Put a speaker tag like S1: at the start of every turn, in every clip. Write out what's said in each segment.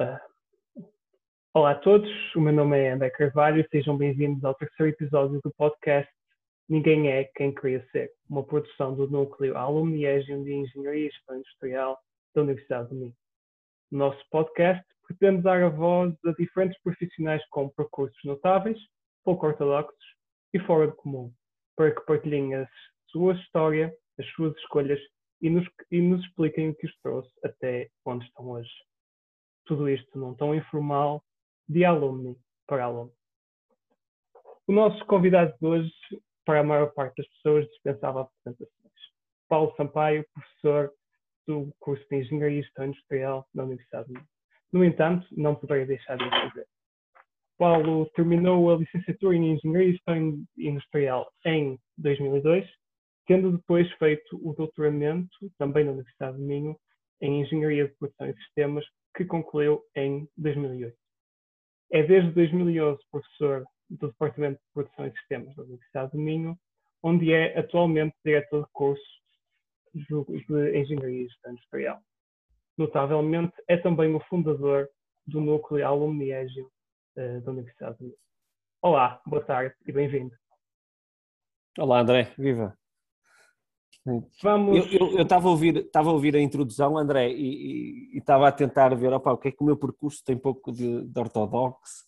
S1: Uh, olá a todos, o meu nome é André Carvalho e sejam bem-vindos ao terceiro episódio do podcast Ninguém é Quem Queria Ser, uma produção do Núcleo Agium de Engenharia e Gestão Industrial da Universidade do Minho. No nosso podcast, pretende dar a voz a diferentes profissionais com percursos notáveis, pouco ortodoxos e fora do comum, para que partilhem a sua história, as suas escolhas e nos, e nos expliquem o que os trouxe até onde estão hoje. Tudo isto num tom informal, de alumni para aluno. O nosso convidado de hoje, para a maior parte das pessoas, dispensava apresentações. Paulo Sampaio, professor do curso de Engenharia e Gestão Industrial da Universidade de. No entanto, não poderia deixar de o fazer. Paulo terminou a licenciatura em Engenharia e Gestão Industrial em 2002 tendo depois feito o doutoramento, também na Universidade de Minho, em Engenharia de Produção e Sistemas, que concluiu em 2008. É desde 2011 professor do Departamento de Produção e Sistemas da Universidade de Minho, onde é atualmente diretor de curso de Engenharia Industrial. Notavelmente, é também o fundador do núcleo Alumni Agile uh, da Universidade de Minho. Olá, boa tarde e bem-vindo.
S2: Olá, André, viva! Vamos... Eu estava a, ouvir, a ouvir a introdução, André, e estava a tentar ver opa, o que é que o meu percurso tem pouco de, de ortodoxo,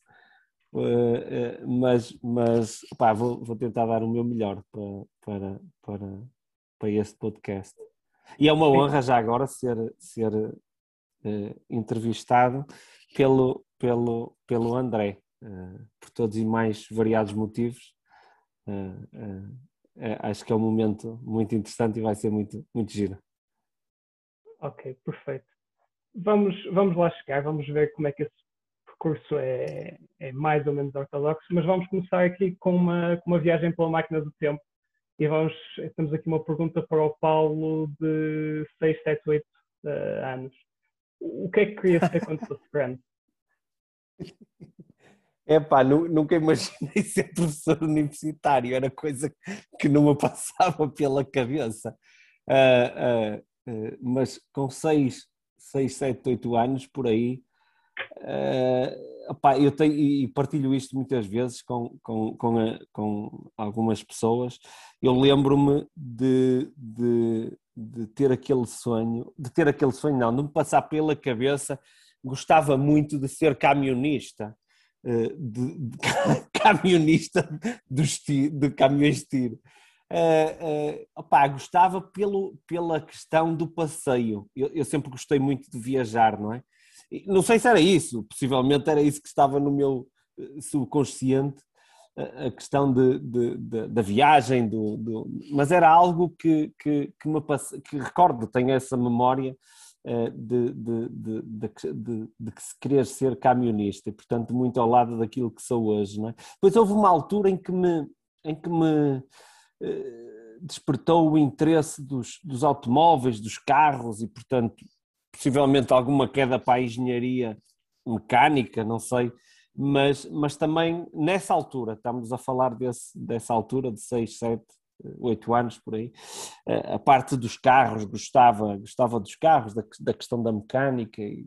S2: uh, uh, mas, mas opa, vou, vou, tentar dar o meu melhor para, para, para, para este podcast. E é uma honra já agora ser, ser uh, entrevistado pelo, pelo, pelo André, por todos e mais variados motivos acho que é um momento muito interessante e vai ser muito, muito giro.
S1: Ok, perfeito. Vamos, vamos lá chegar, vamos ver como é que esse percurso é, é mais ou menos ortodoxo, mas vamos começar aqui com uma, com uma viagem pela máquina do tempo. E vamos, temos aqui uma pergunta para o Paulo de 6, 7, 8 uh, anos. O que é que queria ser quando fosse grande?
S2: É pá, nunca imaginei ser professor universitário, era coisa que não me passava pela cabeça. Uh, uh, uh, mas com 6, 6, 7, 8 anos por aí, uh, eu tenho, e partilho isto muitas vezes com, com, com, a, com algumas pessoas. Eu lembro-me de, de, de ter aquele sonho, de ter aquele sonho, não, de me passar pela cabeça, gostava muito de ser camionista. Eh, de, de camionista de caminhões de tiro. Uh, uh, gostava pelo, pela questão do passeio. Eu, eu, sempre gostei muito de viajar, não é? Não sei se era isso, possivelmente era isso que estava no meu subconsciente, a questão de, de, de, da viagem, do, do, mas era algo que, que, que me que recordo, tenho essa memória eh, de, de, de, de, de, querer ser camionista e, portanto, muito ao lado daquilo que sou hoje. Não é? Depois houve uma altura em que me, em que me eh, despertou o interesse dos, dos automóveis, dos carros e, portanto, possivelmente alguma queda para a engenharia mecânica, não sei, mas, mas também nessa altura, estamos a falar desse, dessa altura de 6, 7, oito anos por aí, a parte dos carros, gostava, gostava dos carros, da, da questão da mecânica, e,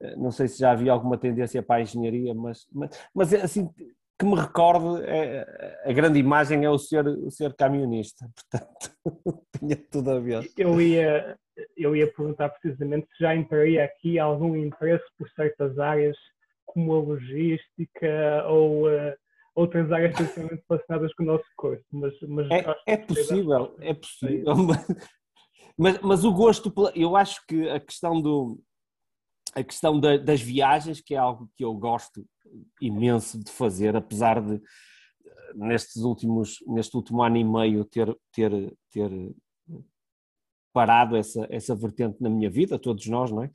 S2: eh, não sei se já havia alguma tendência para a engenharia, mas, mas, mas é assim que me recordo, é, a grande imagem é o ser, o ser camionista, portanto tinha tudo a ver.
S1: Eu ia, eu ia perguntar precisamente se já entraria aqui algum interesse por certas áreas como a logística ou uh, outras áreas diretamente relacionadas com o nosso curso. Mas, mas
S2: é, é possível, é possível. Mas, mas o gosto, eu acho que a questão do a questão da, das viagens, que é algo que eu gosto imenso de fazer, apesar de nestes últimos, neste último ano e meio ter, ter, ter parado essa, essa vertente na minha vida, todos nós, não é?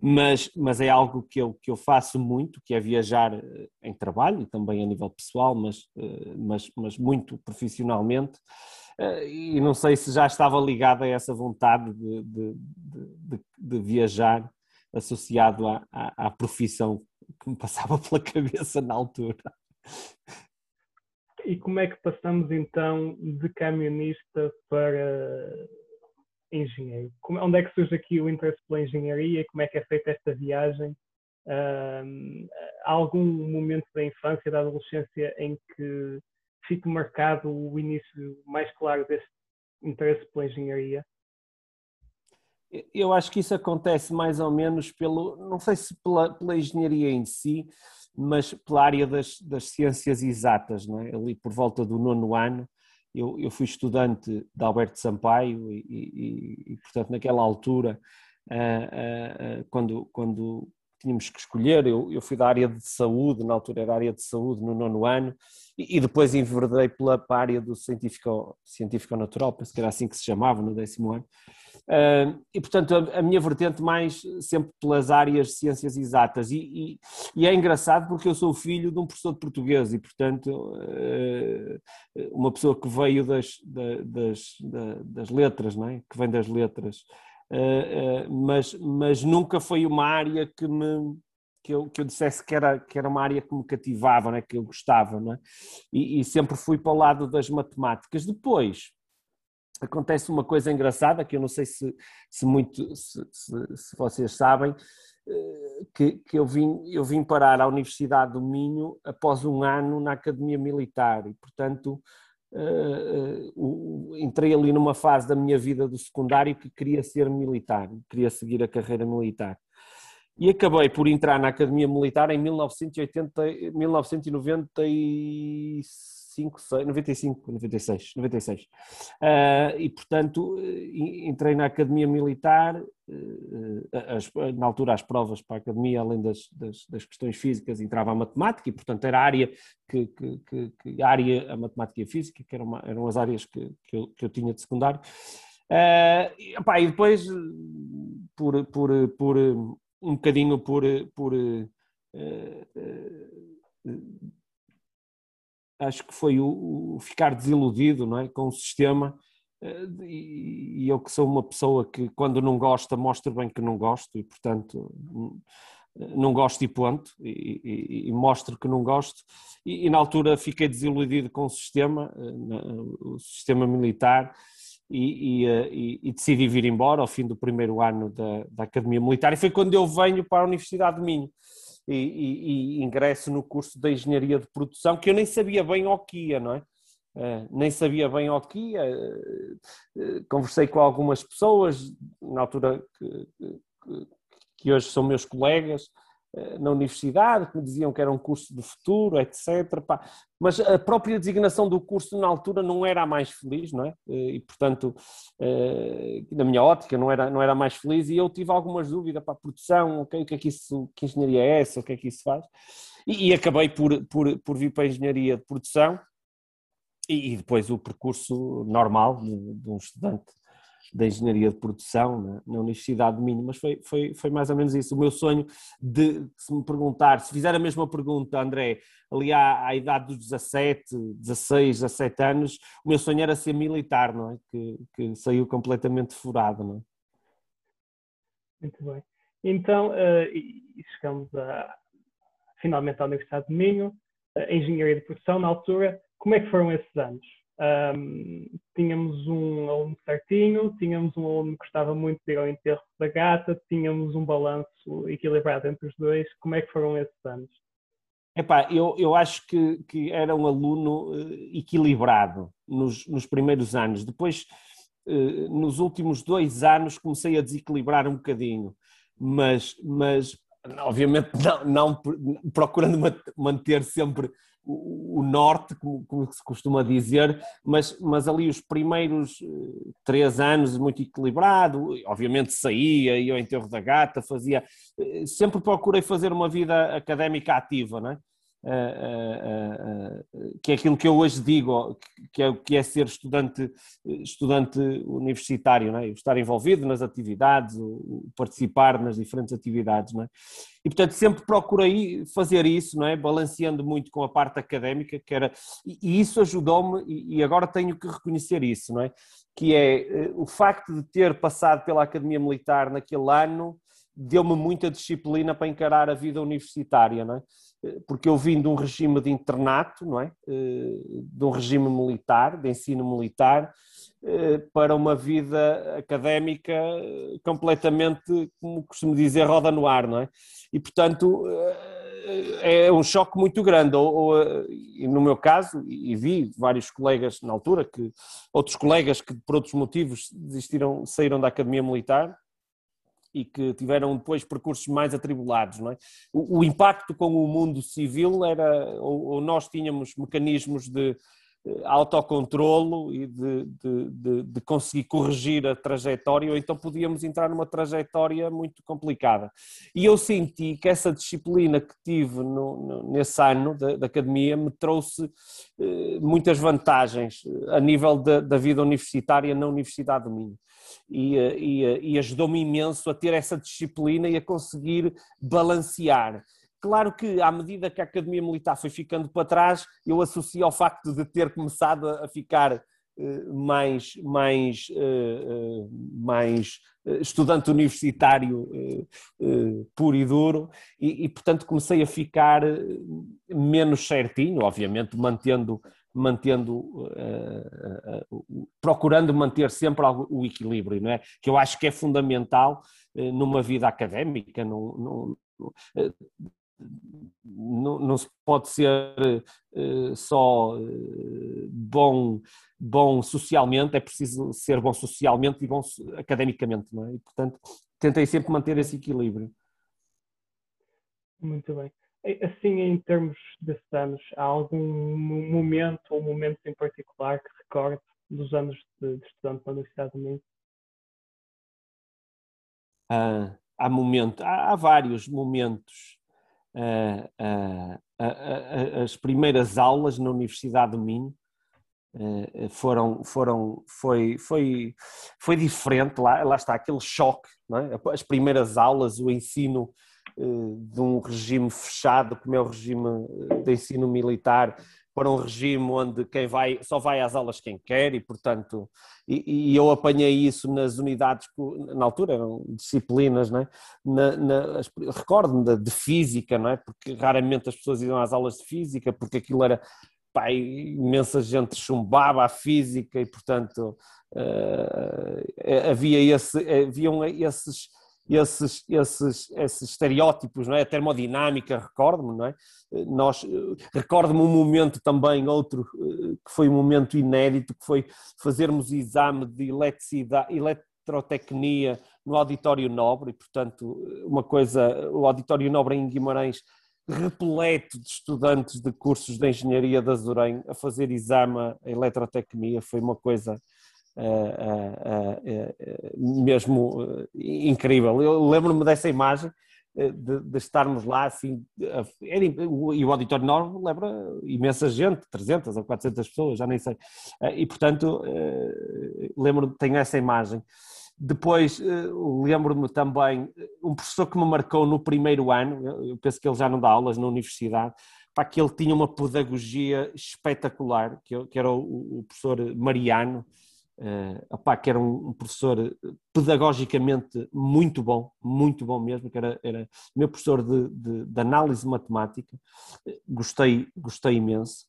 S2: Mas, mas é algo que eu, que eu faço muito, que é viajar eh, em trabalho e também a nível pessoal, mas, eh, mas, mas muito profissionalmente. Eh, e não sei se já estava ligado a essa vontade de, de, de, de viajar associado à, à, à profissão que me passava pela cabeça na altura.
S1: E como é que passamos então de camionista para engenheiro. Como, onde é que surge aqui o interesse pela engenharia? Como é que é feita esta viagem há algum momento da infância, da adolescência, em que fique marcado o início mais claro desse interesse pela engenharia?
S2: Eu acho que isso acontece mais ou menos pelo, não sei se pela, pela engenharia em si, mas pela área das, das ciências exatas, é? ali por volta do nono ano, eu, eu fui estudante de Alberto Sampaio e, e, e portanto, naquela altura, uh, uh, quando, quando tínhamos que escolher, eu, eu fui da área de saúde, na altura era área de saúde no nono ano, e, e depois enverdei pela área do científico, científico natural, penso que era assim que se chamava no décimo ano, e, portanto, a, a, minha vertente mais sempre pelas áreas de ciências exatas. E, e, e, é engraçado porque eu sou filho de um professor de português e, portanto, uh, uma pessoa que veio das, das, das, letras, não é? que vem das letras, uh, mas, mas nunca foi uma área que me. Que eu, que eu dissesse que era, que era uma área que me cativava, não é? que eu gostava, não é? e, e sempre fui para o lado das matemáticas. Depois, acontece uma coisa engraçada que eu não sei se, se muito se, se, se vocês sabem eh, que, que, eu, vim, eu vim parar à Universidade do Minho após um ano na Academia Militar e, portanto, uh, uh, entrei ali numa fase da minha vida do secundário que queria ser militar, queria seguir a carreira militar. E acabei por entrar na Academia Militar em 1980, 1996 95, 6, 95, 96, 96. Uh, e, portanto, eh, entrei na Academia Militar, uh, as, na altura as provas para a Academia, além das, das, das, questões físicas, entrava a matemática, e, portanto, era a área que, que, que, que área, a matemática e a física, que eram, eram as áreas que, que, eu, que eu tinha de secundário. Uh, e, opa, e depois, por, por, por um bocadinho por, por acho que foi o, o ficar desiludido não é? com o sistema eh, e, eu que sou uma pessoa que quando não gosta mostra bem que não gosto e portanto não gosto e ponto e, e, e mostro que não gosto e, e, na altura fiquei desiludido com o sistema eh, o sistema militar e, decidi vir embora ao fim do primeiro ano da, da Academia Militar e foi quando eu venho para a Universidade de Minho e, e, e, ingresso no curso de Engenharia de Produção, que eu nem sabia bem o que ia, não é? Uh, nem sabia bem o que ia. Uh, conversei com algumas pessoas, na altura que, que, que hoje são meus colegas, na universidade, que me diziam que era um curso de futuro, etc. Pá. Mas a própria designação do curso na altura não era a mais feliz, não é? Eh, e, portanto, eh, na minha ótica, não era, não era a mais feliz e eu tive algumas dúvidas para a produção, okay, o que é que isso, que engenharia é essa, o que é que isso faz? E, e acabei por, por, por vir para a engenharia de produção e, e depois o percurso normal de, de um estudante da engenharia de produção na, na, Universidade de Minho, mas foi, foi, foi mais ou menos isso. O meu sonho de, se me perguntar, se fizer a mesma pergunta, André, ali à, à idade dos 17, 16, 17 anos, o meu sonho era ser militar, não é? Que, que saiu completamente furado, não é?
S1: Muito bem. Então, uh, chegamos a, finalmente à Universidade de Minho, a Engenharia de Produção, na altura, como é que foram esses anos? Um, tínhamos um aluno certinho, tínhamos um aluno que gostava muito de ir ao enterro da gata, tínhamos um balanço equilibrado entre os dois. Como é que foram esses anos?
S2: Epá, eu, eu acho que, que era um aluno uh, equilibrado nos, nos primeiros anos. Depois, uh, nos últimos dois anos, comecei a desequilibrar um bocadinho, mas, mas obviamente não, não procurando manter sempre o, norte, como, como, se costuma dizer, mas, mas ali os primeiros eh, três anos muito equilibrado, obviamente saía, ia ao enterro da gata, fazia, eh, sempre procurei fazer uma vida académica ativa, não é? Que é aquilo que eu hoje digo, que é, que é ser estudante, estudante universitário, não é? estar envolvido nas atividades, participar nas diferentes atividades. Não é? E, portanto, sempre procurei fazer isso, não é? balanceando muito com a parte académica, que era, e isso ajudou-me, e agora tenho que reconhecer isso, não é? que é eh, o facto de ter passado pela Academia Militar naquele ano, deu-me muita disciplina para encarar a vida universitária, não é? Porque eu vim de um regime de internato, não é? de um regime militar, de ensino militar, para uma vida académica completamente, como costumo dizer, roda no ar, não é? E, portanto, é um choque muito grande. Ou, ou, no meu caso, e vi vários colegas na altura, que outros colegas que por outros motivos desistiram, saíram da Academia Militar e que tiveram depois percursos mais atribulados. Não é? o, o impacto com o mundo civil era, ou, ou nós tínhamos mecanismos de autocontrolo e de, de, de, de, conseguir corrigir a trajetória, ou então podíamos entrar numa trajetória muito complicada. E eu senti que essa disciplina que tive no, no, nesse ano da, academia me trouxe eh, muitas vantagens a nível da, da, vida universitária na Universidade do Minho. E, eh, e, eh, e ajudou-me imenso a ter essa disciplina e a conseguir balancear. Claro que, à medida que a Academia Militar foi ficando para trás, eu associo ao facto de ter começado a ficar eh, mais, mais, mais estudante universitário puro e duro, e, e, portanto comecei a ficar menos certinho, obviamente mantendo, mantendo procurando manter sempre o equilíbrio, não é? Que eu acho que é fundamental numa vida académica, não, não se pode ser uh, só uh, bom, bom socialmente, é preciso ser bom socialmente e bom academicamente, não é? E, portanto, tentei sempre manter esse equilíbrio.
S1: Muito bem. Assim, em termos desses anos, há algum momento ou momentos em particular que recorde dos anos de, de estudante na Universidade do Minho?
S2: Ah, há, momento, há, há vários momentos as primeiras aulas na Universidade do Minho foram, foram foi, foi, foi diferente, lá, lá está aquele choque, é? as primeiras aulas, o ensino de um regime fechado, como é o regime de ensino militar, para um regime onde quem vai só vai às aulas quem quer e portanto e, e eu apanhei isso nas unidades na altura eram disciplinas é? na, na, recordo-me de, de, física não é porque raramente as pessoas iam às aulas de física porque aquilo era pá, imensa gente chumbava a física e portanto uh, havia esse haviam esses esses, esses, esses estereótipos, não é? A termodinâmica, recordo-me, não é? Nós, recordo-me um momento também, outro, que foi um momento inédito, que foi fazermos exame de eletricidade, eletrotecnia no Auditório Nobre, e portanto, uma coisa, o Auditório Nobre em Guimarães, repleto de estudantes de cursos de Engenharia da Azurém a fazer exame a eletrotecnia, foi uma coisa mesmo incrível. Eu lembro-me dessa imagem de, de, estarmos lá assim, era, e o auditório enorme lembra imensa gente, 300 ou 400 pessoas, já nem sei, e portanto lembro-me, tenho essa imagem. Depois lembro-me também, um professor que me marcou no primeiro ano, eu penso que ele já não dá aulas na universidade, para que ele tinha uma pedagogia espetacular, que, era o professor Mariano, uh, opá, que era um, um, professor pedagogicamente muito bom, muito bom mesmo, que era, era meu professor de, de, de análise matemática, gostei, gostei imenso.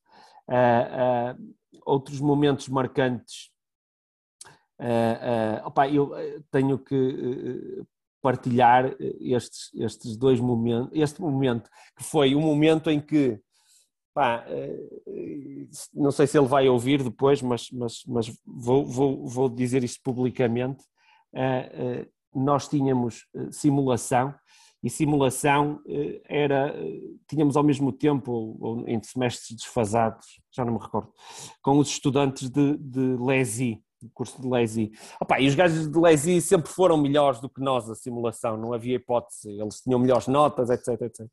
S2: Uh, uh, outros momentos marcantes, uh, opa, eu tenho que partilhar estes, estes dois momentos, este momento que foi o momento em que Pá, eh, não sei se ele vai ouvir depois, mas, mas, mas vou, vou, vou dizer isto publicamente. Eh, eh, nós tínhamos simulação e simulação era, tínhamos ao mesmo tempo, ou em semestres desfasados, já não me recordo, com os estudantes de, de LESI, curso de Lazy. Opa, e os gajos de Lazy sempre foram melhores do que nós a simulação, não havia hipótese, eles tinham melhores notas, etc, etc.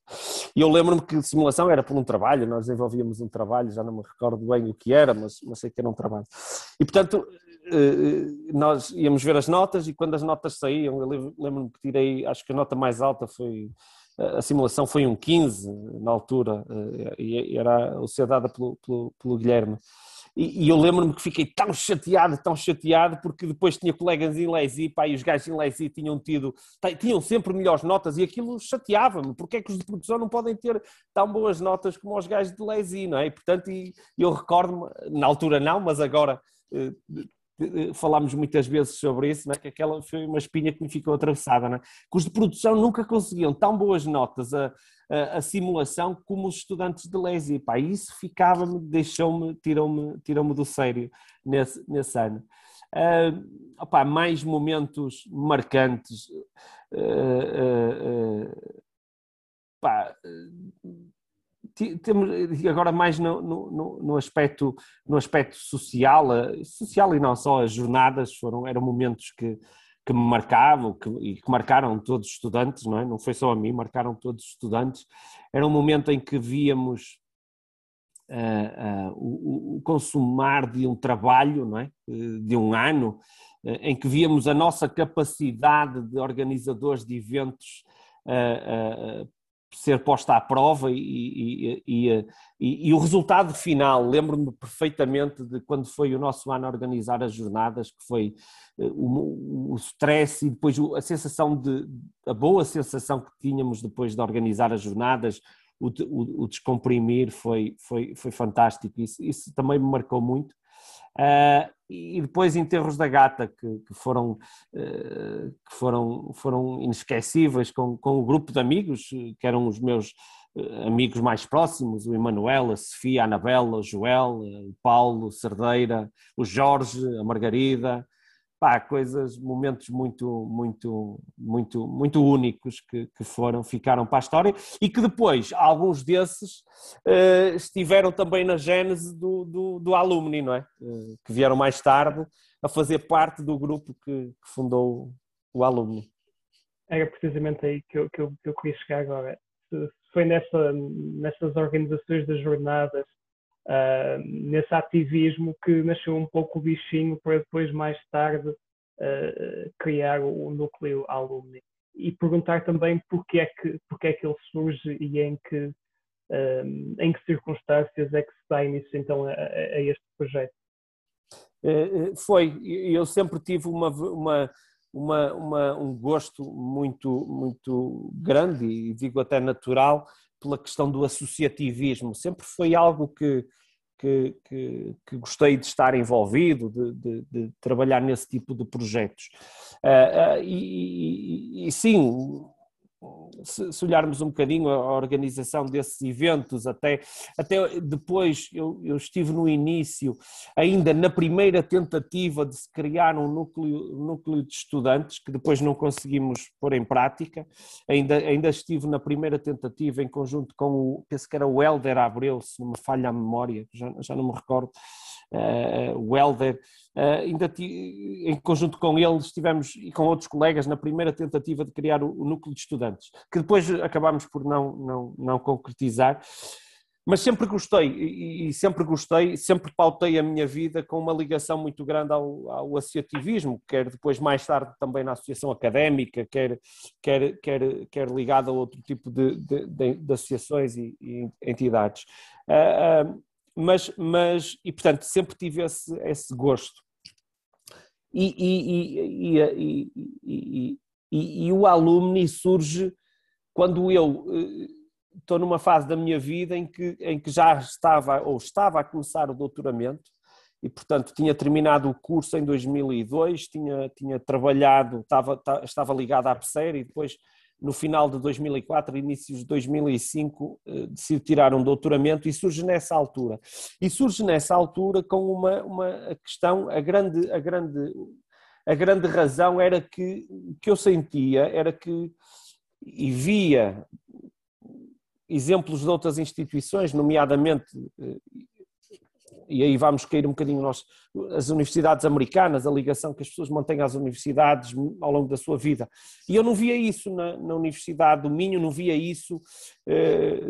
S2: E eu lembro-me que a simulação era por um trabalho, nós desenvolvíamos um trabalho, já não me recordo bem o que era, mas, mas sei que era um trabalho. E portanto, eh, nós íamos ver as notas e quando as notas saíam, eu lembro-me que tirei, acho que a nota mais alta foi a simulação foi um 15 na altura eh, e era a ser dada pelo, pelo, pelo Guilherme e, e eu lembro-me que fiquei tão chateado, tão chateado, porque depois tinha colegas em Lesi, pá, e os gajos em Lesi tinham tido, tinham sempre melhores notas e aquilo chateava-me. Porque é que os de produção não podem ter tão boas notas como os gajos de Lesi, não é? E, portanto, e, eu recordo-me, na altura não, mas agora eh, falámos muitas vezes sobre isso, né? que aquela foi uma espinha que me ficou atravessada, né? que os de produção nunca conseguiam tão boas notas a, a, a simulação como os estudantes de Lesi, pá, isso ficava-me, deixou-me, tirou-me tirou do sério nesse, nesse ano. Uh, opá, mais momentos marcantes. Uh, uh, pá, temos agora mais no, no, no, aspecto, no aspecto social, social e não só, as jornadas foram, eram momentos que, que me marcavam que, e que marcaram todos os estudantes, não é? Não foi só a mim, marcaram todos os estudantes. Era um momento em que víamos uh, uh, o, o, consumar de um trabalho, não é? De um ano, uh, em que víamos a nossa capacidade de organizadores de eventos ser posta à prova e, e, e, e o resultado final, lembro-me perfeitamente de quando foi o nosso ano a organizar as jornadas, que foi eh, o, o stress e depois a sensação de, a boa sensação que tínhamos depois de organizar as jornadas, o, o, o descomprimir foi, foi, foi fantástico, isso, isso também me marcou muito. Uh, e depois enterros da gata que, que foram, uh, que foram, foram inesquecíveis com, com o grupo de amigos que eram os meus uh, amigos mais próximos, o Emanuel, a Sofia, a Anabela, o Joel, o Paulo, o Cerdeira, o Jorge, a Margarida, pá, coisas, momentos muito, muito, muito, muito únicos que, que foram, ficaram para a história e que depois, alguns desses, uh, estiveram também na gênese do, do, do Alumni, não é? Uh, que vieram mais tarde a fazer parte do grupo que, que fundou o Alumni.
S1: Era precisamente aí que eu, que eu, que eu queria chegar agora. Foi nessa, nessas organizações das jornadas uh, nesse ativismo que nasceu um pouco o bichinho para depois, mais tarde, uh, criar o, núcleo alumni. E perguntar também porque é que, porque é que ele surge e em que, um, em que circunstâncias é que se dá início então a, a este projeto.
S2: Eh, foi, eu sempre tive uma, uma, uma, uma, um gosto muito, muito grande e digo até natural pela questão do associativismo. Sempre foi algo que, que, que, que gostei de estar envolvido, de, de, de, trabalhar nesse tipo de projetos. Uh, uh, e, e, e, sim, se, se, olharmos um bocadinho a organização desses eventos, até, até depois eu, eu, estive no início, ainda na primeira tentativa de se criar um núcleo, núcleo de estudantes, que depois não conseguimos pôr em prática, ainda, ainda estive na primeira tentativa em conjunto com o, penso que era o Helder Abreu, se não me falha a memória, já, já não me recordo, o Helder, uh, ainda em conjunto com ele estivemos e com outros colegas na primeira tentativa de criar o, o núcleo de estudantes, que depois acabámos por não, não, não concretizar, mas sempre gostei e sempre gostei, sempre pautei a minha vida com uma ligação muito grande ao, ao associativismo, quer depois mais tarde também na associação académica, quer, quer, quer, quer ligado a outro tipo de, de, de, associações e, e entidades. Uh, mas, mas e portanto sempre tive esse, esse gosto. E, e, e, e, o alumni surge quando eu eh, estou numa fase da minha vida em que, em que já estava ou estava a começar o doutoramento e, portanto, tinha terminado o curso em 2002, tinha, tinha trabalhado, estava, estava ligado à PSER e depois no final de 2004, inícios de 2005, eh, decidiu tirar um doutoramento e surge nessa altura. E surge nessa altura com uma, uma questão, a grande, a, grande, a grande razão era que, que eu sentia, era que, e via exemplos de outras instituições, nomeadamente eh, e aí vamos cair um bocadinho nós, as universidades americanas, a ligação que as pessoas mantêm às universidades ao longo da sua vida. E eu não via isso na, na Universidade do Minho, não via isso eh,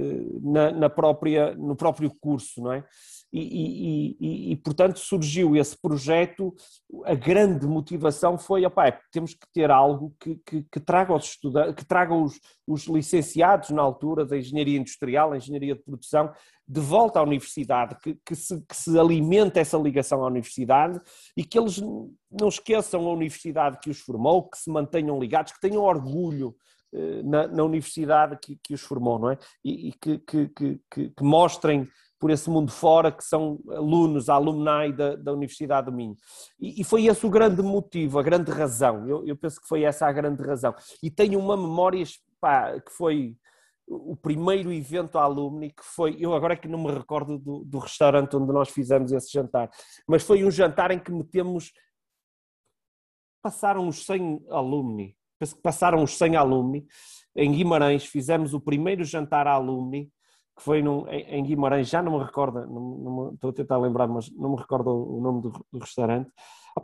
S2: na, na, própria, no próprio curso, não é? E, e, e, e, portanto surgiu esse projeto, a grande motivação foi, opá, é, temos que ter algo que, que, que traga os estudantes, que traga os, os licenciados na altura da engenharia industrial, engenharia de produção, de volta à universidade, que, que, se, que se alimente essa ligação à universidade e que eles não esqueçam a universidade que os formou, que se mantenham ligados, que tenham orgulho eh, na, na universidade que, que, os formou, não é? E, que, que, que, mostrem por esse mundo fora que são alunos, alumni da, da Universidade do Minho. E, e, foi esse o grande motivo, a grande razão. Eu, eu, penso que foi essa a grande razão. E tenho uma memória pá, que foi o primeiro evento alumni que foi, eu agora é que não me recordo do, do, restaurante onde nós fizemos esse jantar, mas foi um jantar em que metemos, passaram os 100 alumni, penso que passaram os 100 alumni, em Guimarães fizemos o primeiro jantar alumni que foi num, em Guimarães, já não me recordo, não, não, estou a tentar lembrar, mas não me recordo o nome do, do restaurante.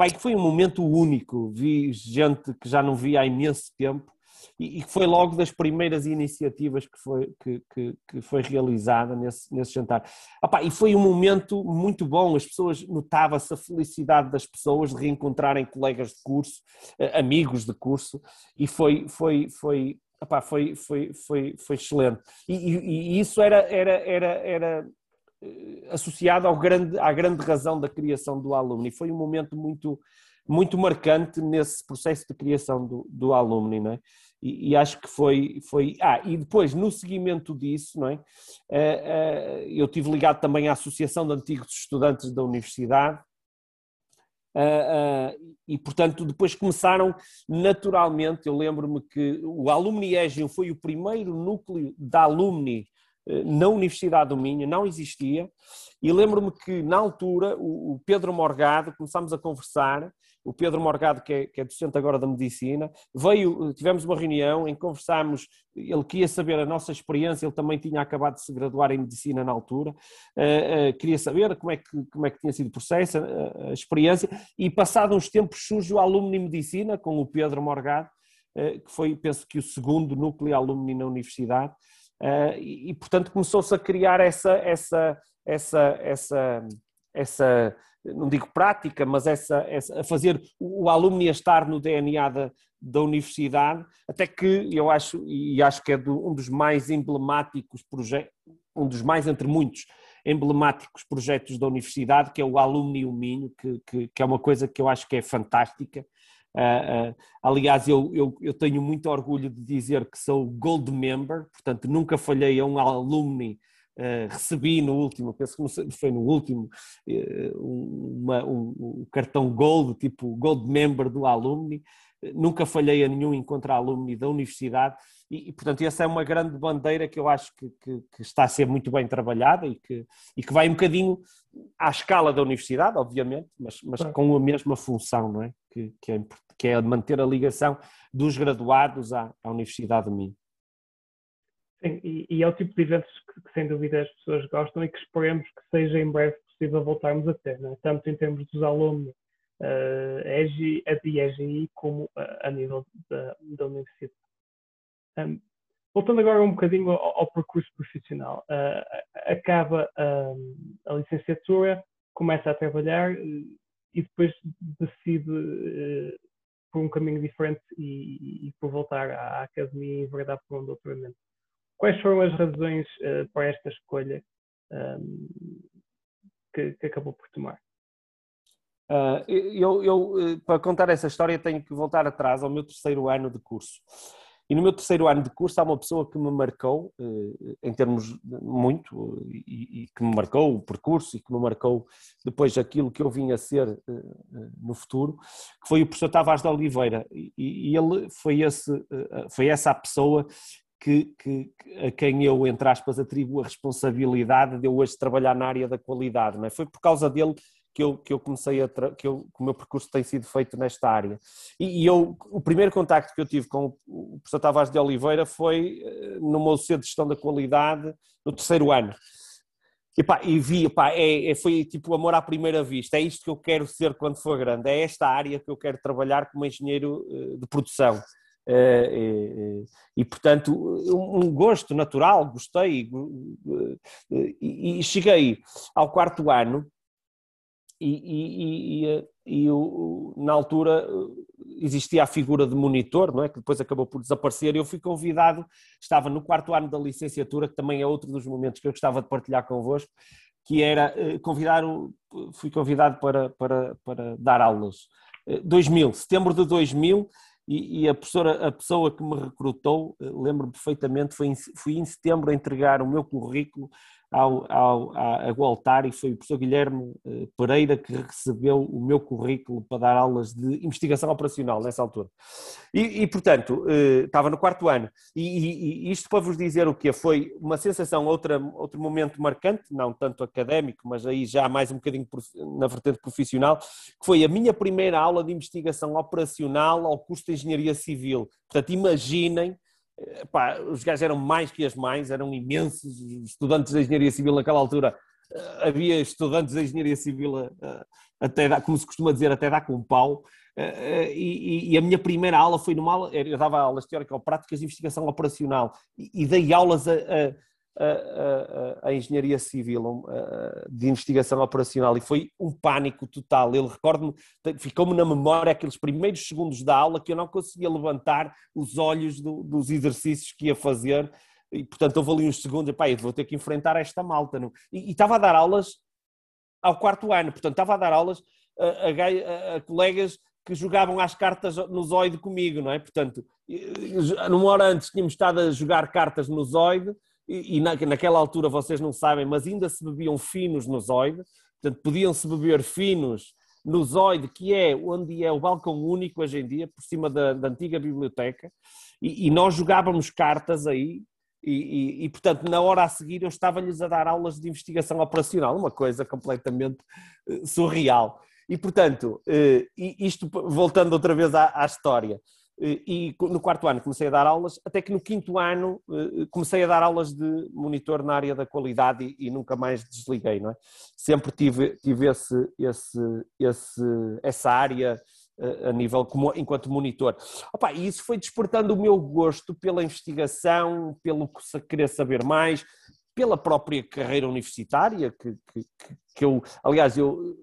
S2: E que foi um momento único, vi gente que já não via há imenso tempo e, que foi logo das primeiras iniciativas que foi, que, que, que foi realizada nesse, nesse jantar. Opa, e foi um momento muito bom, as pessoas, notava-se a felicidade das pessoas de reencontrarem colegas de curso, eh, amigos de curso, e foi, foi, foi, Epá, foi, foi, foi, foi excelente. E, e, e, isso era, era, era, era eh, associado ao grande, à grande razão da criação do Alumni. Foi um momento muito, muito marcante nesse processo de criação do, do Alumni, não é? E, e, acho que foi, foi. Ah, e depois, no seguimento disso, não é? Eh, eh, eu tive ligado também à Associação de Antigos Estudantes da Universidade, e, portanto, depois começaram naturalmente. Eu lembro-me que o Alumni Egium foi o primeiro núcleo da Alumni uh, na Universidade do Minho, não existia. E lembro-me que, na altura, o Pedro Morgado, começámos a conversar o Pedro Morgado, que é, que é, docente agora da medicina, veio, tivemos uma reunião em que conversámos, ele queria saber a nossa experiência, ele também tinha acabado de se graduar em medicina na altura, uh, uh, queria saber como é, que, como é que tinha sido o processo, a, a experiência, e passado uns tempos surge o aluno em medicina, com o Pedro Morgado, uh, que foi, penso que o segundo núcleo alumni na universidade, e, e, portanto começou-se a criar essa, essa, essa, essa, essa não digo prática, mas essa, essa, a fazer o aluno estar no DNA da, da universidade, até que eu acho, e acho que é do, um dos mais emblemáticos projetos, um dos mais entre muitos emblemáticos projetos da universidade, que é o Alumni Minho, que, que, que, é uma coisa que eu acho que é fantástica. Uh, uh, aliás, eu, eu, eu, tenho muito orgulho de dizer que sou Gold Member, portanto nunca falhei a um alumni Uh, recebi no último, penso que foi no último, uh, uma, um, um, cartão Gold, tipo Gold Member do Alumni. Uh, nunca falhei a nenhum encontro alumni da universidade e, e, portanto, essa é uma grande bandeira que eu acho que, que, que, está a ser muito bem trabalhada e que, e que vai um bocadinho à escala da universidade, obviamente, mas, mas com a mesma função, não é? Que, que, é, que é manter a ligação dos graduados à, à Universidade de Minho.
S1: Sim, e, e, é o tipo de eventos que, que, sem dúvida as pessoas gostam e que esperemos que seja em breve possível voltarmos a ter, né? tanto em termos dos alunos uh, EGI, a de EGI como a nível da, da universidade. Um, voltando agora um bocadinho ao, ao percurso profissional, uh, acaba um, a licenciatura, começa a trabalhar e depois decide uh, por um caminho diferente e, e, por voltar à academia e enverdar por um doutoramento. Quais foram as razões uh, para esta escolha um, que, que, acabou por tomar?
S2: Uh, eu, eu, eh, para contar essa história, tenho que voltar atrás ao meu terceiro ano de curso. E no meu terceiro ano de curso há uma pessoa que me marcou, em termos muito, e, que me marcou o percurso e que me marcou depois aquilo que eu vim a ser no futuro, que foi o professor Tavares de Oliveira. E, e ele foi, esse, foi essa a pessoa que, que, a quem eu, entre aspas, atribuo a responsabilidade de eu hoje trabalhar na área da qualidade. Não é? Foi por causa dele que eu, que eu comecei a que, eu, que o meu percurso tem sido feito nesta área. E, e, eu, o primeiro contacto que eu tive com o professor Tavares de Oliveira foi eh, meu centro de gestão da qualidade no terceiro ano. E, pá, e vi, pá, é, é, foi tipo amor à primeira vista, é isto que eu quero ser quando for grande, é esta área que eu quero trabalhar como engenheiro eh, de produção. E, e, portanto, um gosto natural, gostei, e, e cheguei ao quarto ano e, e, e, e o, na altura existia a figura de monitor, não é? que depois acabou por desaparecer, eu fui convidado, estava no quarto ano da licenciatura, que também é outro dos momentos que eu gostava de partilhar convosco, que era eh, convidar, fui convidado para, para, para dar aulas. 2000, eh, setembro de 2000, e, e a, professora, a pessoa que me recrutou, eh, lembro perfeitamente, foi em, fui em setembro a entregar o meu currículo ao, ao, a Gualtar e foi o professor Guilherme eh, Pereira que recebeu o meu currículo para dar aulas de investigação operacional nessa altura. E, e portanto, eh, estava no quarto ano. E, e, isto para vos dizer o que foi uma sensação, outra, outro momento marcante, não tanto académico, mas aí já mais um bocadinho na vertente profissional, que foi a minha primeira aula de investigação operacional ao curso de Engenharia Civil. Portanto, imaginem Os gajos eram mais que as mães, eram imensos estudantes de engenharia civil naquela altura. Eh, havia estudantes de engenharia civil, eh, até dar, como se costuma dizer, até dar com pau. Eh, e, e, a minha primeira aula foi numa aula, eu dava aulas teóricas ou práticas de investigação operacional e, e dei aulas a, a a, a, a engenharia civil de investigação operacional e foi um pânico total. Ele recordo-me, ficou-me na memória aqueles primeiros segundos da aula que eu não conseguia levantar os olhos do, dos exercícios que ia fazer e portanto houve ali uns segundos, pá, vou ter que enfrentar esta malta. Não? E, e estava a dar aulas ao quarto ano, portanto estava a dar aulas a, a, a colegas que jogavam às cartas no Zoide comigo, não é? Portanto, numa hora antes tínhamos estado a jogar cartas no Zoide e, na, naquela altura vocês não sabem, mas ainda se bebiam finos no Zoide, portanto podiam-se beber finos no Zoide, que é onde é o balcão único hoje em dia, por cima da, da antiga biblioteca, e, e, nós jogávamos cartas aí, e, e, portanto na hora a seguir eu estava-lhes a dar aulas de investigação operacional, uma coisa completamente eh, surreal. E portanto, eh, isto voltando outra vez à, à história, e no quarto ano comecei a dar aulas, até que no quinto ano eh, comecei a dar aulas de monitor na área da qualidade e, e nunca mais desliguei, não é? Sempre tive, tive esse, esse, esse, essa área eh, a nível como enquanto monitor. Opa, e isso foi despertando o meu gosto pela investigação, pelo querer saber mais, pela própria carreira universitária, que, que, que eu, aliás, eu,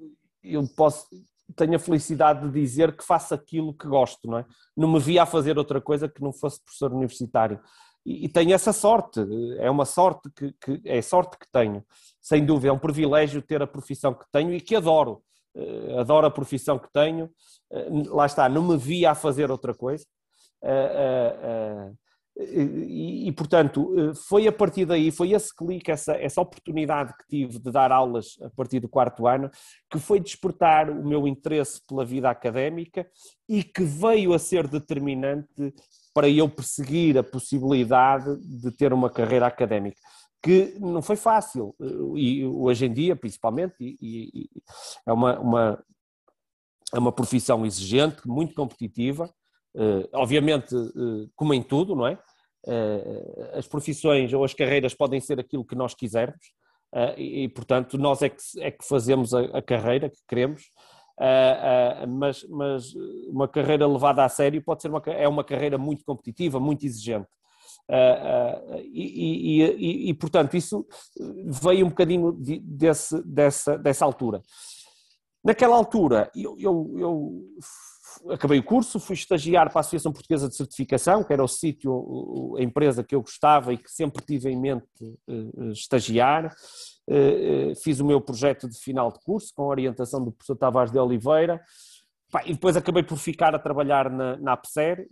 S2: eu posso, tenho a felicidade de dizer que faço aquilo que gosto, não é? Não me via a fazer outra coisa que não fosse professor universitário. E, e tenho essa sorte, é uma sorte que, que, é sorte que tenho, sem dúvida, é um privilégio ter a profissão que tenho e que adoro. Uh, adoro a profissão que tenho, uh, lá está, não me via a fazer outra coisa. Uh, e, portanto, eh, foi a partir daí, foi esse clique, essa, essa oportunidade que tive de dar aulas a partir do quarto ano, que foi despertar o meu interesse pela vida académica e que veio a ser determinante para eu perseguir a possibilidade de ter uma carreira académica. Que não foi fácil, eh, e hoje em dia, principalmente, e, e, é uma, uma, é uma profissão exigente, muito competitiva, obviamente, uh, como em tudo, não é? Uh, as profissões ou as carreiras podem ser aquilo que nós quisermos e, e, portanto, nós é que, é que fazemos a, carreira que queremos, mas, mas, uma carreira levada a sério pode ser uma, é uma carreira muito competitiva, muito exigente. E, e, e, portanto, isso veio um bocadinho de, desse, dessa, dessa altura. Naquela altura, eu, eu, eu acabei o curso, fui estagiar para a Associação Portuguesa de Certificação, que era o sítio, a empresa que eu gostava e que sempre tive em mente uh, estagiar. Uh, fiz o meu projeto de final de curso com orientação do professor Tavares de Oliveira. E depois acabei por ficar a trabalhar na, na APSER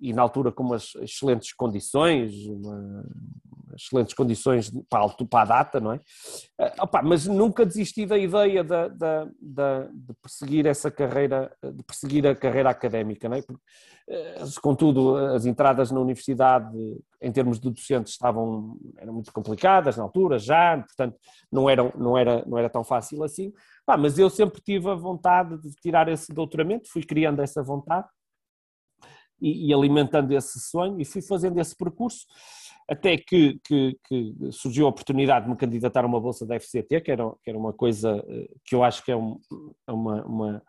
S2: e na altura com umas excelentes condições, uma, excelentes condições para a, para data, não é? Uh, opa, mas nunca desisti da ideia de, de, de, de, perseguir essa carreira, de perseguir a carreira académica, não é? Porque, contudo, as entradas na universidade, em termos de docentes, estavam, eram muito complicadas na altura, já, portanto, não, eram, não, era, não era tão fácil assim. Ah, mas eu sempre tive a vontade de tirar esse doutoramento, fui criando essa vontade e, e alimentando esse sonho e fui fazendo esse percurso até que, que, que, surgiu a oportunidade de me candidatar a uma bolsa da FCT, que era, que era uma coisa eh, que eu acho que é, um, é uma, uma,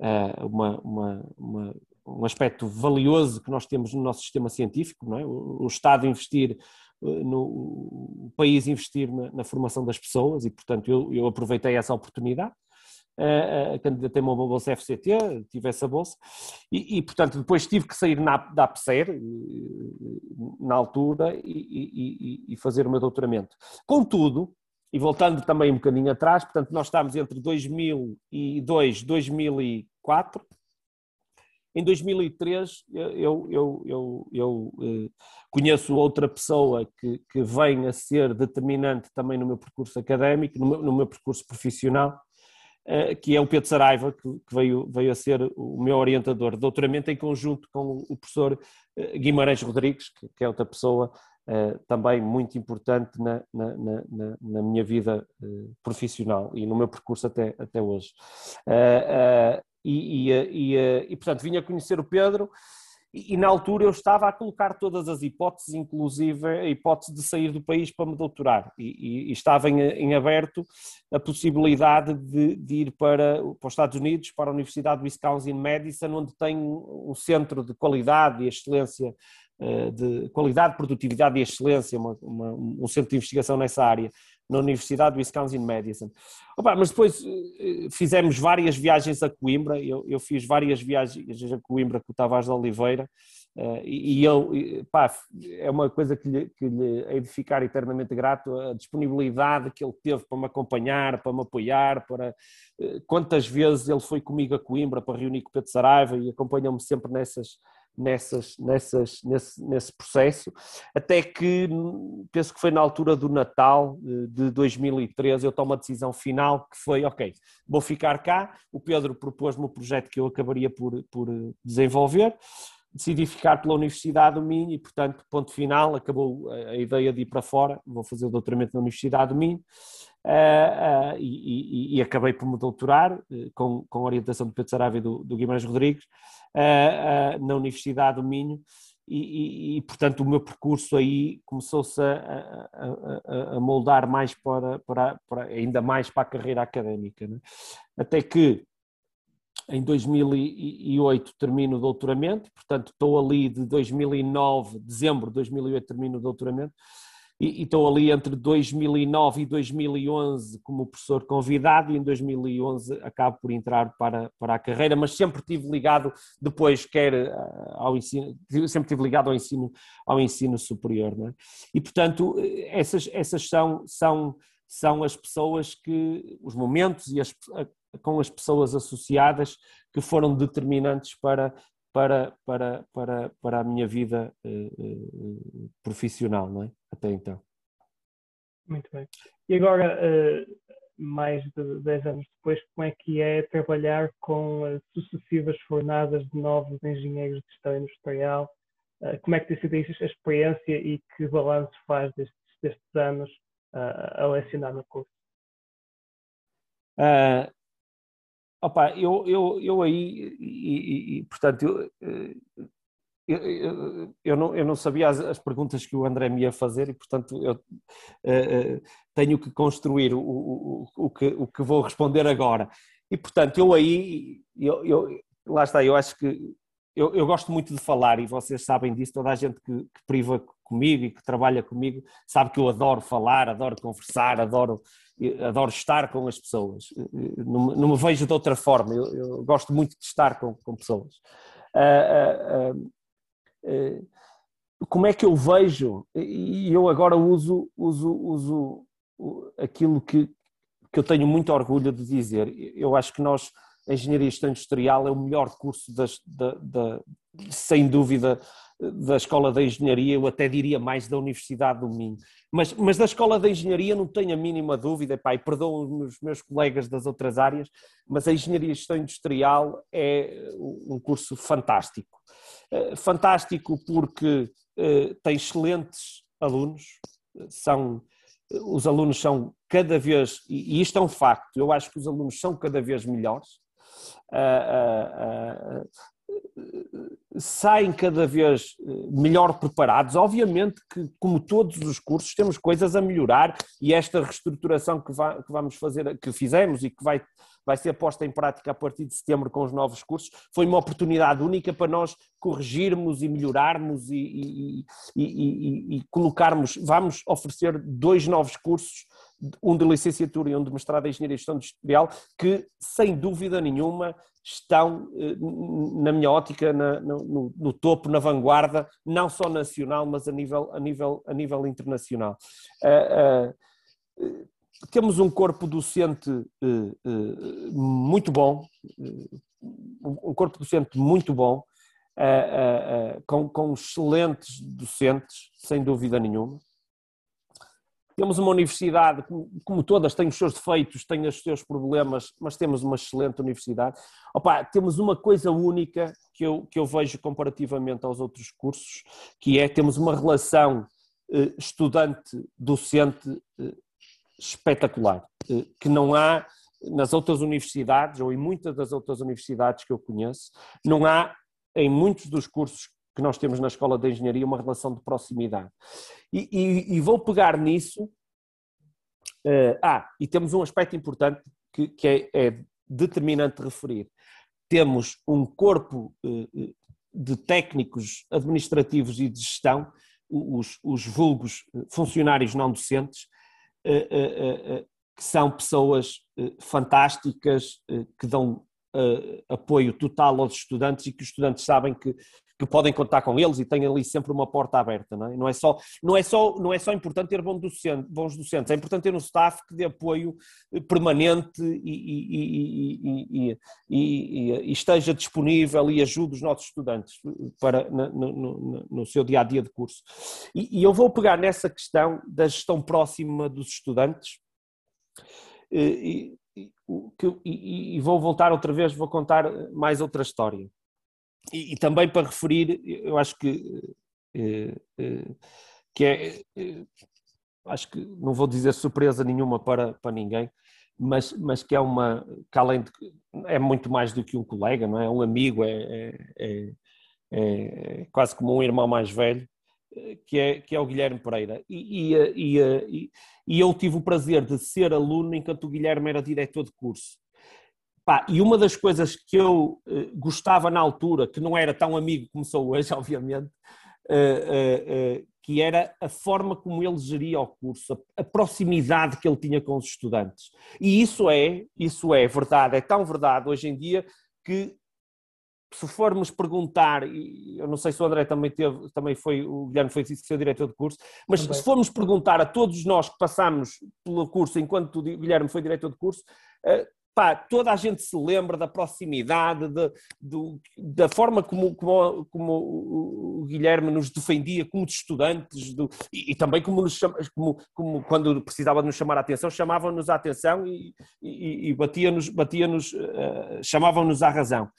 S2: eh, uma, uma, uma, um aspecto valioso que nós temos no nosso sistema científico, não é? o Estado investir no o país investir na, na, formação das pessoas e, portanto, eu, eu aproveitei essa oportunidade. Uh, candidatei-me a uma bolsa FCT, tive essa bolsa, e, e, portanto depois tive que sair na, da APSER, na altura, e, e, e, fazer o meu doutoramento. Contudo, e voltando também um bocadinho atrás, portanto nós estamos entre 2002 e 2004, em 2003, eu, eu, eu, eu eh, conheço outra pessoa que, que vem a ser determinante também no meu percurso académico, no meu, no meu percurso profissional, eh, que é o Pedro Saraiva, que, veio, veio a ser o meu orientador. De doutoramento em conjunto com o professor eh, Guimarães Rodrigues, que é outra pessoa também muito importante na, na, na, na minha vida profissional e no meu percurso até, até hoje. E, e, e, e, portanto vinha conhecer o Pedro e, na altura eu estava a colocar todas as hipóteses, inclusive a hipótese de sair do país para me doutorar. E, estava em, em, aberto a possibilidade de, de ir para, para, os Estados Unidos, para a Universidade de Wisconsin-Madison, onde tem um centro de qualidade e excelência eh, de qualidade, produtividade e excelência, uma, uma, um centro de investigação nessa área na Universidade de Wisconsin-Madison. Mas depois eh, fizemos várias viagens a Coimbra, eu, eu fiz várias viagens a Coimbra com o Tavares de Oliveira, Uh, e, ele, pá, é uma coisa que lhe, que lhe de ficar eternamente grato, a disponibilidade que ele teve para me acompanhar, para me apoiar, para quantas vezes ele foi comigo a Coimbra para reunir com o Pedro Saraiva e acompanhou-me sempre nessas, nessas, nessas, nesse, nesse processo, até que penso que foi na altura do Natal de 2013 eu tomo a decisão final que foi, ok, vou ficar cá, o Pedro propôs-me o projeto que eu acabaria por, por desenvolver, decidi ficar pela Universidade do Minho e, portanto, ponto final, acabou a ideia de ir para fora, vou fazer o doutoramento na Universidade do Minho uh, uh, e, e, e, acabei por me doutorar uh, com, com a orientação do Pedro Saraiva e do, do Guimarães Rodrigues na Universidade do Minho e, e, portanto, o meu percurso aí começou-se a, a, a, moldar mais para, para, para, ainda mais para a carreira académica. Né? Até que em 2008 termino o doutoramento, portanto estou ali de 2009, dezembro de 2008 termino o doutoramento, e, estou ali entre 2009 e 2011 como professor convidado e em 2011 acabo por entrar para, para a carreira, mas sempre tive ligado depois quer eh, ao ensino, sempre tive ligado ao ensino, ao ensino superior, é? E portanto essas, essas são, são, são as pessoas que, os momentos e as, com as pessoas associadas que foram determinantes para, para, para, para, para a minha vida uh, uh, profissional, não é? Até então.
S1: Muito bem. E agora, uh, mais de 10 anos depois, como é que é trabalhar com as sucessivas fornadas de novos engenheiros de gestão industrial? como é que tem sido a experiência e que balanço faz destes, destes anos a lecionar no curso?
S2: Uh, Opa, eu, eu, eu aí, e, e, portanto, eu, eh, eu, eu, não, eu não sabia as, as, perguntas que o André me ia fazer e, portanto, eu uh, tenho que construir o, o, o, que, o que vou responder agora. E, portanto, eu aí, eu, eu, lá está, eu acho que eu, eu gosto muito de falar e vocês sabem disso, toda a gente que, que priva comigo e que trabalha comigo sabe que eu adoro falar, adoro conversar, adoro adoro estar com as pessoas, não, não me vejo de outra forma, eu, eu gosto muito de estar com, com pessoas. Uh, uh, uh, como é que eu vejo, e eu agora uso, uso, uso aquilo que, que eu tenho muito orgulho de dizer, eu acho que nós, a Engenharia Industrial é o melhor curso das, da, da, sem dúvida da Escola de Engenharia, eu até diria mais da Universidade do Minho. Mas, mas da Escola de Engenharia não tenho a mínima dúvida, pá, e perdão os meus colegas das outras áreas, mas a Engenharia e Gestão Industrial é um curso fantástico. Eh, fantástico porque eh, tem excelentes alunos, são, os alunos são cada vez, e isto é um facto, eu acho que os alunos são cada vez melhores. Saem cada vez melhor preparados. Obviamente que, como todos os cursos, temos coisas a melhorar e esta reestruturação que, vai, que vamos fazer, que fizemos e que vai vai ser posta em prática a partir de setembro com os novos cursos. Foi uma oportunidade única para nós corrigirmos e melhorarmos e, e, e, e colocarmos. Vamos oferecer dois novos cursos, um de licenciatura e um de mestrado em Engenharia e Gestão Industrial, que, sem dúvida nenhuma, estão, eh, na minha ótica, na, no, no, topo, na vanguarda, não só nacional, mas a nível, a nível, a nível internacional. Uh, uh, temos um corpo docente muito bom, um corpo docente muito bom, com, com, excelentes docentes, sem dúvida nenhuma. Temos uma universidade, como, todas, tem os seus defeitos, tem os seus problemas, mas temos uma excelente universidade. Opa, temos uma coisa única que eu, que eu vejo comparativamente aos outros cursos, que é temos uma relação estudante-docente espetacular, eh, que não há nas outras universidades, ou em muitas das outras universidades que eu conheço, não há em muitos dos cursos que nós temos na Escola de Engenharia uma relação de proximidade. E, e, e vou pegar nisso. Uh, ah, e temos um aspecto importante que, que é, é, determinante de referir. Temos um corpo uh, de técnicos administrativos e de gestão, os, os vulgos funcionários não docentes, eh, que são pessoas fantásticas, que dão apoio total aos estudantes e que os estudantes sabem que que podem contar com eles e têm ali sempre uma porta aberta, não é? Não é só, não é só, não é só importante ter bons docentes, bons docentes, é importante ter um staff que dê apoio permanente e, e, e, e esteja disponível e ajude os nossos estudantes para, no, no, no seu dia a dia de curso. E, eu vou pegar nessa questão da gestão próxima dos estudantes. E, e, e, vou voltar outra vez, vou contar mais outra história e, e, também para referir, eu acho que, eh, eh, que é, eh, acho que não vou dizer surpresa nenhuma para, para ninguém, mas, mas que é uma, que além de, é muito mais do que um colega, não é? Um amigo, é, é, é, é quase como um irmão mais velho, que é, que é o Guilherme Pereira. E, e, e, e, eu tive o prazer de ser aluno enquanto o Guilherme era diretor de curso. Pá, e uma das coisas que eu uh, gostava na altura, que não era tão amigo como sou hoje, obviamente, uh, uh, que era a forma como ele geria o curso, a, a, proximidade que ele tinha com os estudantes. E isso é, isso é verdade, é tão verdade hoje em dia que se formos perguntar, e eu não sei se o André também teve, também foi, o Guilherme foi seu diretor de curso, mas também. se formos perguntar a todos nós que passamos pelo curso enquanto o Guilherme foi diretor de curso, pá, toda a gente se lembra da proximidade, de, de, da forma como, como, como, o Guilherme nos defendia como estudantes do, e, e, também como, nos, como, quando precisava de nos chamar a atenção, chamavam-nos a atenção e, e, e batia-nos, batia-nos, uh, chamavam-nos à razão.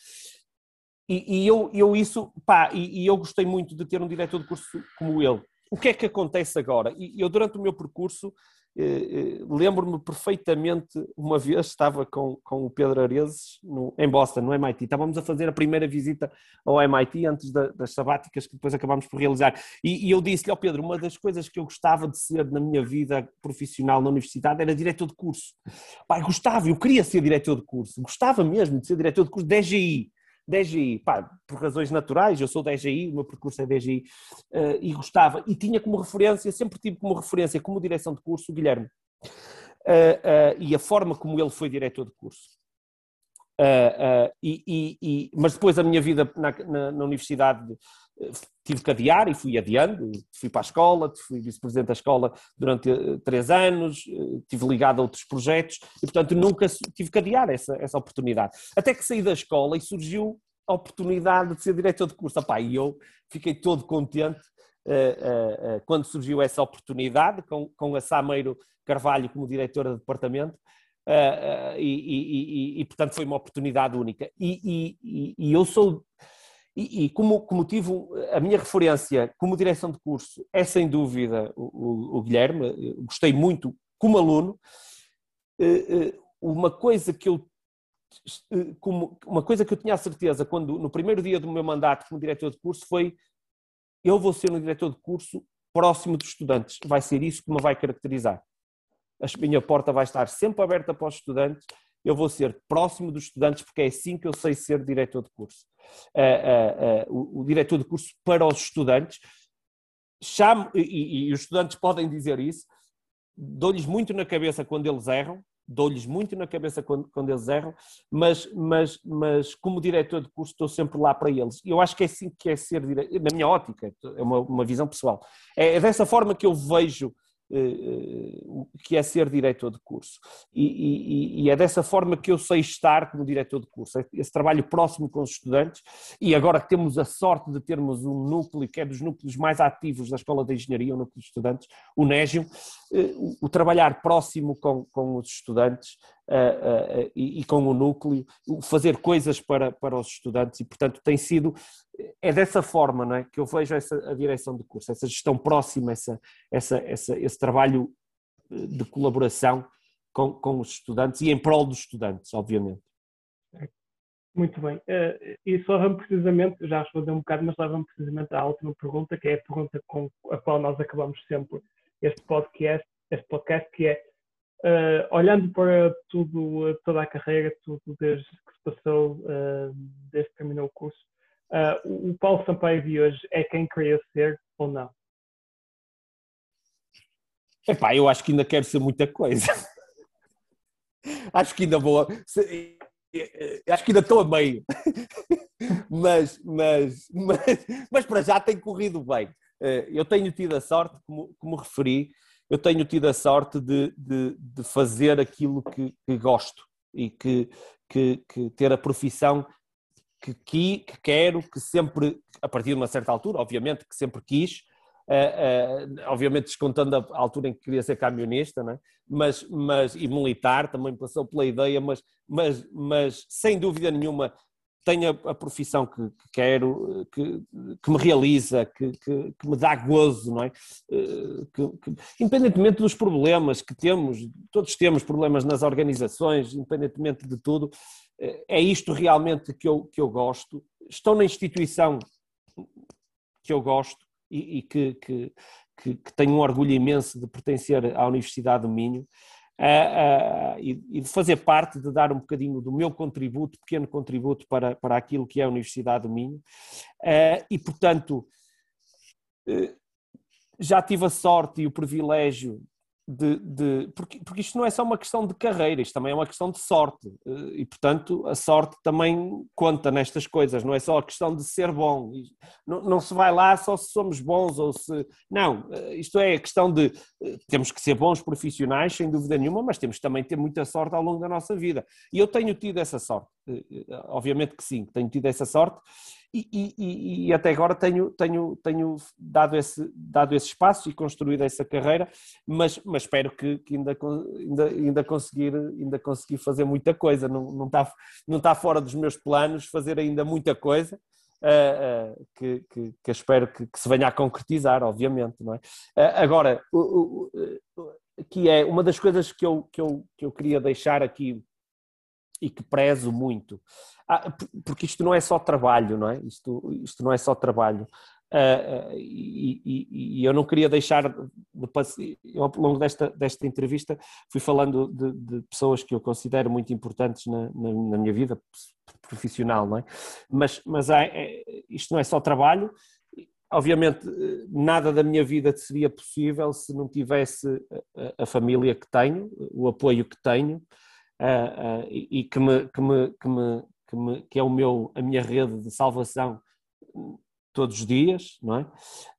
S2: E, eu, eu isso, pá, e, eu gostei muito de ter um diretor de curso como ele. O que é que acontece agora? E eu, durante o meu percurso, lembro-me perfeitamente, uma vez estava com, com o Pedro Areses no, em Boston, no MIT. Estávamos a fazer a primeira visita ao MIT antes da, das sabáticas que depois acabámos por realizar. E, e eu disse-lhe ao Pedro: uma das coisas que eu gostava de ser na minha vida profissional na universidade era diretor de curso. Pai, gostava, eu queria ser diretor de curso, gostava mesmo de ser diretor de curso da EGI. DGI, pá, por razões naturais, eu sou DGI, o meu percurso é DGI, uh, eh, e gostava, e tinha como referência, sempre tive como referência, como direção de curso, o Guilherme, uh, uh, e a forma como ele foi diretor de curso. E, e, e, mas depois a minha vida na, na, na universidade tive que adiar e fui adiando, fui para a escola, fui vice-presidente da escola durante três anos, tive ligado a outros projetos e, portanto, nunca tive que adiar essa, essa oportunidade. Até que saí da escola e surgiu a oportunidade de ser diretor de curso. Epá, e eu fiquei todo contente uh, uh, uh, quando surgiu essa oportunidade, com, com a Sameiro Carvalho como diretora de departamento, e, e, e, e, portanto foi uma oportunidade única. E eu sou, e, como, como tive a minha referência como direção de curso é sem dúvida o, o, o Guilherme, gostei muito como aluno, uma coisa que eu como uma coisa que eu tinha a certeza quando no primeiro dia do meu mandato como diretor de curso foi eu vou ser um diretor de curso próximo dos estudantes, vai ser isso que me vai caracterizar. A minha porta vai estar sempre aberta para os estudantes, eu vou ser próximo dos estudantes porque é assim que eu sei ser diretor de curso. Uh, uh, uh, o, o, diretor de curso para os estudantes, chamo, e, e os estudantes podem dizer isso, dou-lhes muito na cabeça quando eles erram, dou-lhes muito na cabeça quando, quando, eles erram, mas, mas, mas como diretor de curso estou sempre lá para eles. E eu acho que é assim que é ser diretor, na minha ótica, é uma, uma visão pessoal. É, é dessa forma que eu vejo uh, que é ser diretor de curso. E, e, e, é dessa forma que eu sei estar como diretor de curso, esse trabalho próximo com os estudantes, e agora que temos a sorte de termos um núcleo que é dos núcleos mais ativos da Escola de Engenharia, o núcleo de estudantes, o Négio, o trabalhar próximo com, com os estudantes uh, uh, e, e, com o núcleo, fazer coisas para, para os estudantes e, portanto, tem sido, é dessa forma não é, que eu vejo essa, a direção de curso, essa gestão próxima, essa, essa, essa, esse trabalho de colaboração com, com os estudantes e em prol dos estudantes, obviamente.
S1: Muito bem. Uh, e só vamos precisamente, já respondeu um bocado, mas leva-me precisamente à última pergunta, que é a pergunta com a qual nós acabamos sempre este podcast, este podcast que é Uh, olhando para tudo, toda a carreira, tudo desde que se passou, uh, desde que terminou o curso, uh, o Paulo Sampaio de hoje é quem queria ser ou não?
S2: Epá, eu acho que ainda quero ser muita coisa. acho que ainda vou. Acho que ainda estou a meio. mas, mas, mas, mas para já tem corrido bem. Eu tenho tido a sorte, como, como referi, eu tenho tido a sorte de, de, de fazer aquilo que, que gosto e que, que, que, ter a profissão que, que, quero, que sempre, a partir de uma certa altura, obviamente, que sempre quis, uh, uh, obviamente descontando a altura em que queria ser camionista, né? mas, mas, e militar, também passou pela ideia, mas, mas, mas sem dúvida nenhuma tenho a, a profissão que, que quero, que, que, me realiza, que, que, me dá gozo, não é? Eh, independentemente dos problemas que temos, todos temos problemas nas organizações, independentemente de tudo, eh, é isto realmente que eu, que eu gosto. Estou na instituição que eu gosto e, e que, que, que, tenho um orgulho imenso de pertencer à Universidade do Minho uh, uh, e, e, de fazer parte, de dar um bocadinho do meu contributo, pequeno contributo para, para aquilo que é a Universidade do Minho. Uh, e, portanto, já tive a sorte e o privilégio de, de, porque, porque isto não é só uma questão de carreira, isto também é uma questão de sorte. Eh, e, portanto, a sorte também conta nestas coisas, não é só a questão de ser bom. Não, não se vai lá só se somos bons ou se. Não, eh, isto é a questão de. Eh, temos que ser bons profissionais, sem dúvida nenhuma, mas temos também ter muita sorte ao longo da nossa vida. E eu tenho tido essa sorte, obviamente que sim, tenho tido essa sorte e, e, e, até agora tenho, tenho, tenho dado, esse, dado esse espaço e construído essa carreira, mas, mas espero que, que ainda, ainda, ainda, conseguir, ainda conseguir fazer muita coisa. Não, não, está, não está fora dos meus planos fazer ainda muita coisa. Uh, uh, que, que, que espero que, que, se venha a concretizar, obviamente. Não é? Uh, agora, o, que é uma das coisas que eu, que, eu, que eu queria deixar aqui e que prezo muito. Ah, porque isto não é só trabalho, não é? Isto, isto não é só trabalho. Uh, e, e, e, eu não queria deixar, de, eu, ao longo desta, desta entrevista, fui falando de, de pessoas que eu considero muito importantes na, na, na minha vida profissional, não é? Mas, mas há, é, isto não é só trabalho, obviamente nada da minha vida seria possível se não tivesse a, a família que tenho, o apoio que tenho, uh, uh, e, que, me, que, me, que, me, que, me, que é o meu, a minha rede de salvação todos os dias, não é?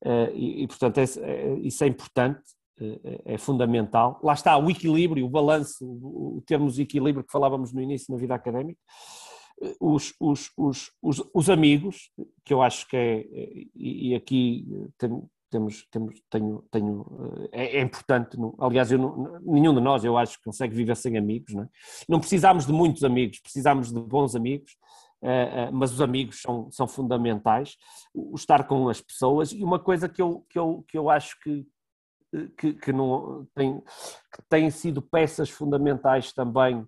S2: Uh, e, e, portanto, é, é, isso é importante, é, é, fundamental. Lá está o equilíbrio, o balanço, o, termos equilíbrio que falávamos no início na vida académica. Os, os, os, os, os amigos, que eu acho que é, e, aqui temos, temos, tenho, tenho, eh, é, é importante, não, aliás, eu não, nenhum de nós, eu acho, consegue viver sem amigos, não, é? não precisamos de muitos amigos, precisamos de bons amigos, uh, uh, mas os amigos são, são fundamentais, o estar com as pessoas, e uma coisa que eu, que eu, que eu acho que, que, que não, tem, que têm sido peças fundamentais também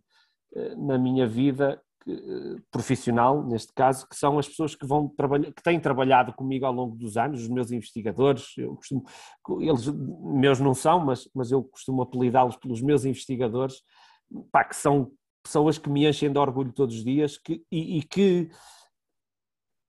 S2: na minha vida, que, profissional, neste caso, que são as pessoas que vão trabalhar, que têm trabalhado comigo ao longo dos anos, os meus investigadores, eu costumo, eles meus não são, mas, mas eu costumo apelidá-los pelos meus investigadores, pá, que são pessoas que me enchem de orgulho todos os dias que, e, e que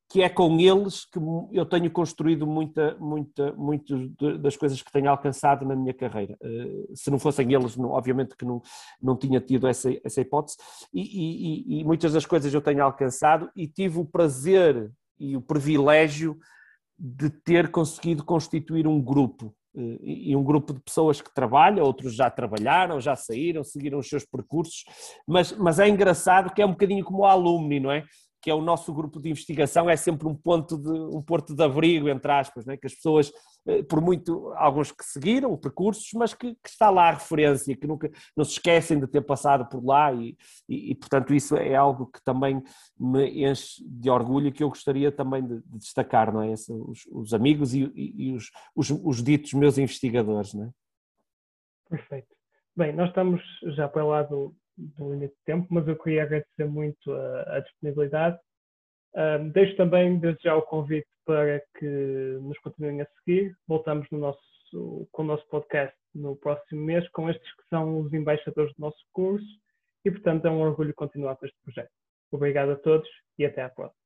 S2: que é com eles que eu tenho construído muita, muita, muito das coisas que tenho alcançado na minha carreira. Eh, se não fossem eles, obviamente que não, não tinha tido essa, essa hipótese, e, e, e muitas das coisas eu tenho alcançado e tive o prazer e o privilégio de ter conseguido constituir um grupo eh, e um grupo de pessoas que trabalham, outros já trabalharam, já saíram, seguiram os seus percursos, mas, mas é engraçado que é um bocadinho como o alumni, não é? Que é o nosso grupo de investigação, é sempre um ponto de um porto de abrigo, entre aspas, né? que as pessoas, eh, por muito, alguns que seguiram percursos, mas que, que, está lá a referência, que nunca não se esquecem de ter passado por lá e, e, e, portanto isso é algo que também me enche de orgulho e que eu gostaria também de, de destacar, não é? Esse, os, os, amigos e, e os, os, os, ditos meus investigadores, não é?
S1: Perfeito. Bem, nós estamos já para lá do, do limite de tempo, mas eu queria agradecer muito a, a disponibilidade. Um, deixo também desde já o convite para que nos continuem a seguir. Voltamos no nosso, com o nosso podcast no próximo mês com estes que são os embaixadores do nosso curso e, portanto, é um orgulho continuar com este projeto. Obrigado a todos e até à próxima.